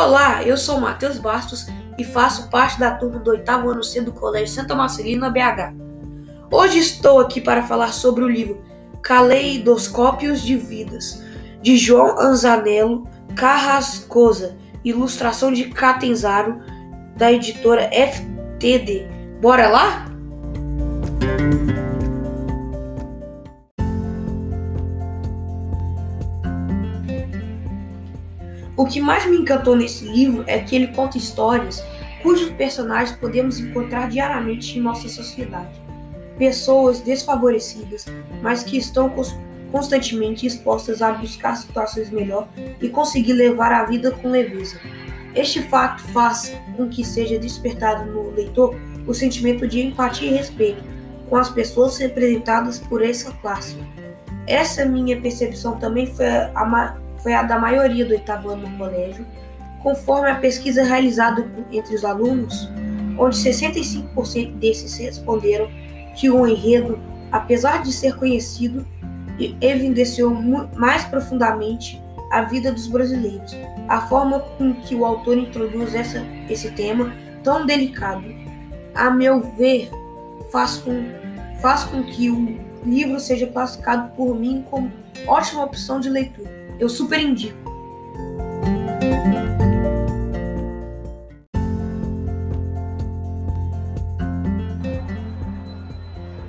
Olá, eu sou Matheus Bastos e faço parte da turma do oitavo ano C do Colégio Santa Marcelina BH. Hoje estou aqui para falar sobre o livro Caleidoscópios de Vidas, de João Anzanello Carrascosa, ilustração de Catenzaro, da editora FTD. Bora lá? O que mais me encantou nesse livro é que ele conta histórias cujos personagens podemos encontrar diariamente em nossa sociedade. Pessoas desfavorecidas, mas que estão constantemente expostas a buscar situações melhor e conseguir levar a vida com leveza. Este fato faz com que seja despertado no leitor o sentimento de empatia e respeito com as pessoas representadas por essa classe. Essa minha percepção também foi a foi a da maioria do oitavo ano no colégio, conforme a pesquisa realizada entre os alunos, onde 65% desses responderam que o enredo, apesar de ser conhecido, evidenciou mais profundamente a vida dos brasileiros. A forma com que o autor introduz essa, esse tema tão delicado, a meu ver, faz com, faz com que o livro seja classificado por mim como ótima opção de leitura. Eu super indico.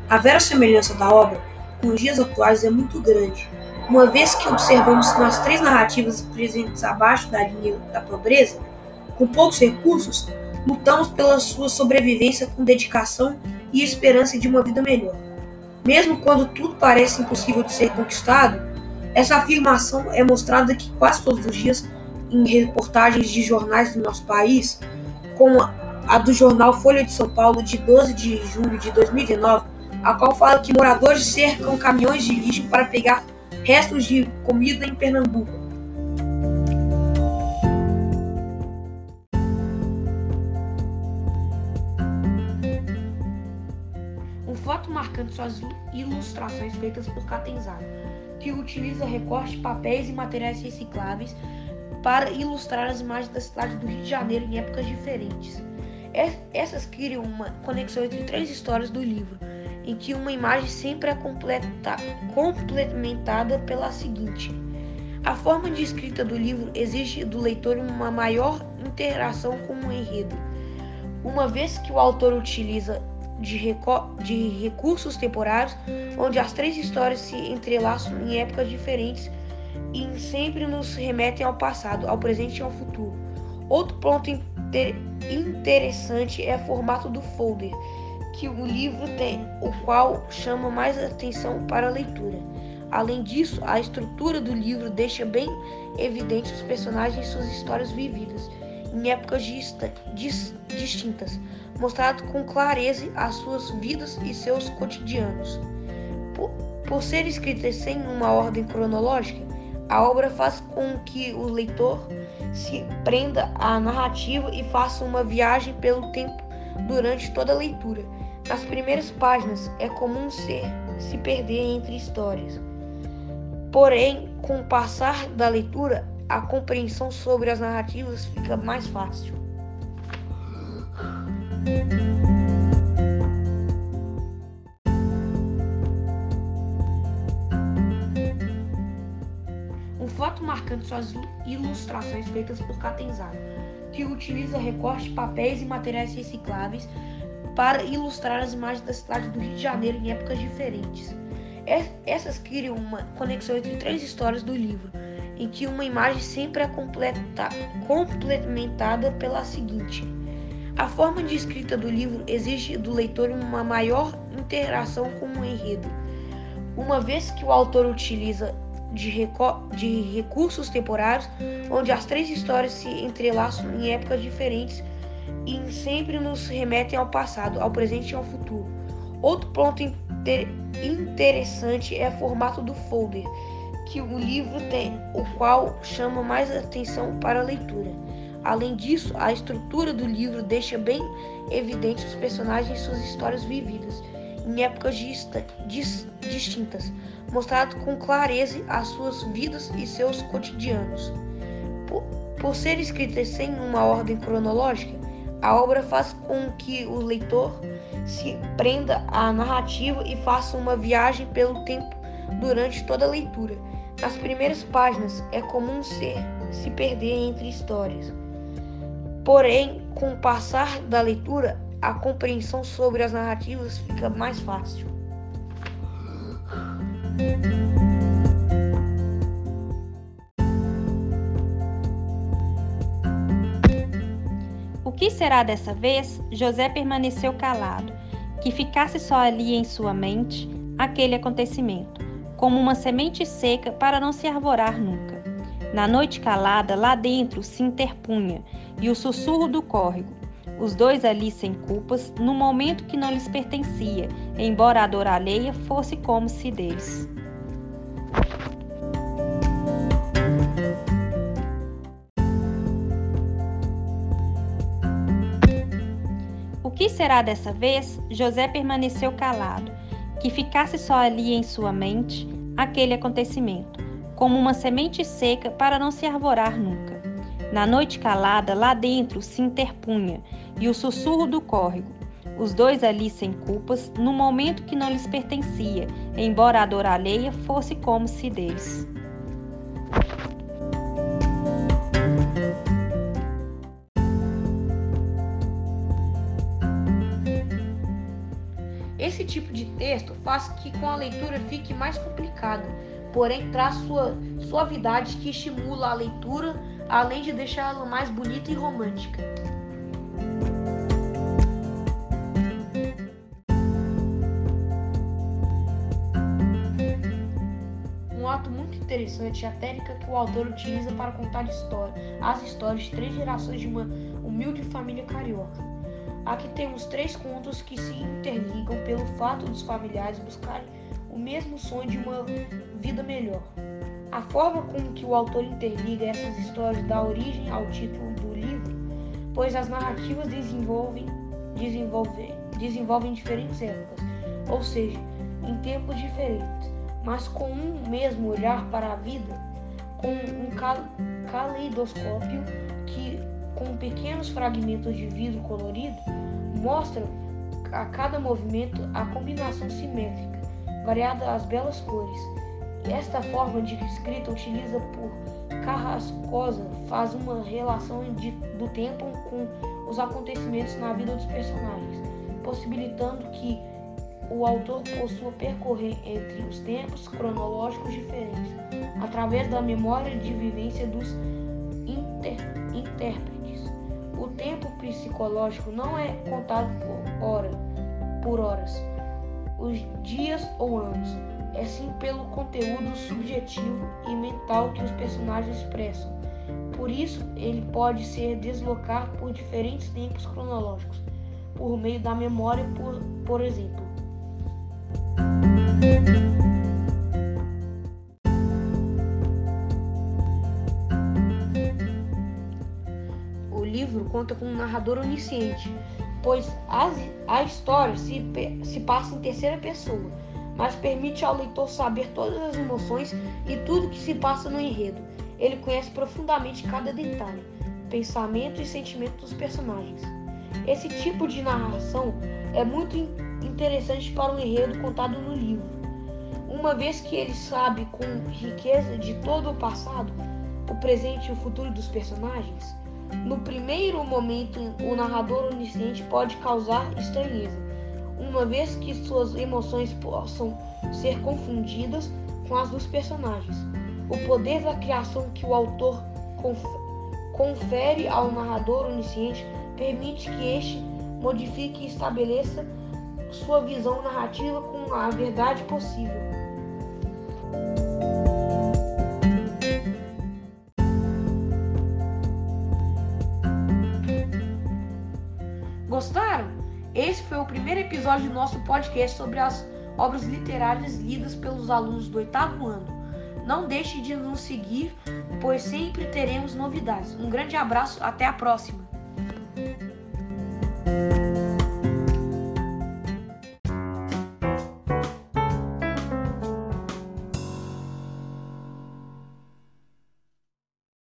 A verossemelhança da obra com os dias atuais é muito grande, uma vez que observamos que nas três narrativas presentes abaixo da linha da pobreza, com poucos recursos, lutamos pela sua sobrevivência com dedicação e esperança de uma vida melhor. Mesmo quando tudo parece impossível de ser conquistado, essa afirmação é mostrada que quase todos os dias em reportagens de jornais do nosso país, como a do jornal Folha de São Paulo de 12 de julho de 2019, a qual fala que moradores cercam caminhões de lixo para pegar restos de comida em Pernambuco. Um fato marcante são ilustrações feitas por Catenzaro que utiliza recorte, papéis e materiais recicláveis para ilustrar as imagens da cidade do Rio de Janeiro em épocas diferentes. Essas criam uma conexão entre três histórias do livro, em que uma imagem sempre é completa, complementada pela seguinte. A forma de escrita do livro exige do leitor uma maior interação com o enredo, uma vez que o autor utiliza de, de recursos temporários, onde as três histórias se entrelaçam em épocas diferentes e sempre nos remetem ao passado, ao presente e ao futuro. Outro ponto inter interessante é o formato do folder que o livro tem, o qual chama mais atenção para a leitura. Além disso, a estrutura do livro deixa bem evidente os personagens e suas histórias vividas em épocas distintas, mostrado com clareza as suas vidas e seus cotidianos. Por, por ser escrita sem uma ordem cronológica, a obra faz com que o leitor se prenda à narrativa e faça uma viagem pelo tempo durante toda a leitura. Nas primeiras páginas é comum ser, se perder entre histórias. Porém, com o passar da leitura, a compreensão sobre as narrativas fica mais fácil. Um fato marcante são as ilustrações feitas por Catenzaro, que utiliza recorte, papéis e materiais recicláveis para ilustrar as imagens da cidade do Rio de Janeiro em épocas diferentes. Essas criam uma conexão entre três histórias do livro, em que uma imagem sempre é completa, complementada pela seguinte. A forma de escrita do livro exige do leitor uma maior interação com o enredo, uma vez que o autor utiliza de, de recursos temporários, onde as três histórias se entrelaçam em épocas diferentes e sempre nos remetem ao passado, ao presente e ao futuro. Outro ponto inter interessante é o formato do folder que o livro tem, o qual chama mais atenção para a leitura. Além disso, a estrutura do livro deixa bem evidente os personagens e suas histórias vividas em épocas distintas, mostrado com clareza as suas vidas e seus cotidianos. Por, Por ser escrita sem uma ordem cronológica, a obra faz com que o leitor se prenda à narrativa e faça uma viagem pelo tempo durante toda a leitura. Nas primeiras páginas é comum ser, se perder entre histórias. Porém, com o passar da leitura, a compreensão sobre as narrativas fica mais fácil. O que será dessa vez? José permaneceu calado, que ficasse só ali em sua mente aquele acontecimento como uma semente seca para não se arvorar nunca. Na noite calada, lá dentro se interpunha, e o sussurro do córrego, os dois ali sem culpas, no momento que não lhes pertencia, embora a dor alheia fosse como se deles. O que será dessa vez? José permaneceu calado que ficasse só ali em sua mente aquele acontecimento, como uma semente seca para não se arvorar nunca. Na noite calada, lá dentro se interpunha, e o sussurro do córrego, os dois ali sem culpas, no momento que não lhes pertencia, embora a dor alheia fosse como se deles. Esse tipo de texto faz que com a leitura fique mais complicado, porém traz sua suavidade que estimula a leitura, além de deixá-la mais bonita e romântica. Um ato muito interessante é a técnica que o autor utiliza para contar história, as histórias de três gerações de uma humilde família carioca. Aqui temos três contos que se interligam pelo fato dos familiares buscarem o mesmo sonho de uma vida melhor. A forma com que o autor interliga essas histórias dá origem ao título do livro, pois as narrativas desenvolvem, desenvolvem, desenvolvem diferentes épocas, ou seja, em tempos diferentes, mas com um mesmo olhar para a vida, com um caleidoscópio que com pequenos fragmentos de vidro colorido, mostra a cada movimento a combinação simétrica, variada às belas cores. Esta forma de escrita utiliza por Carrascosa faz uma relação de, do tempo com os acontecimentos na vida dos personagens, possibilitando que o autor possua percorrer entre os tempos cronológicos diferentes, através da memória de vivência dos inter, intérpretes. O tempo psicológico não é contado por hora, por horas, os dias ou anos, é sim pelo conteúdo subjetivo e mental que os personagens expressam. Por isso, ele pode ser deslocado por diferentes tempos cronológicos, por meio da memória, por, por exemplo. livro conta com um narrador onisciente, pois as, a história se, se passa em terceira pessoa, mas permite ao leitor saber todas as emoções e tudo que se passa no enredo. Ele conhece profundamente cada detalhe, pensamento e sentimento dos personagens. Esse tipo de narração é muito interessante para um enredo contado no livro, uma vez que ele sabe com riqueza de todo o passado, o presente e o futuro dos personagens. No primeiro momento, o narrador onisciente pode causar estranheza, uma vez que suas emoções possam ser confundidas com as dos personagens. O poder da criação que o autor confere ao narrador onisciente permite que este modifique e estabeleça sua visão narrativa com a verdade possível. Primeiro episódio do nosso podcast sobre as obras literárias lidas pelos alunos do oitavo ano. Não deixe de nos seguir, pois sempre teremos novidades. Um grande abraço, até a próxima!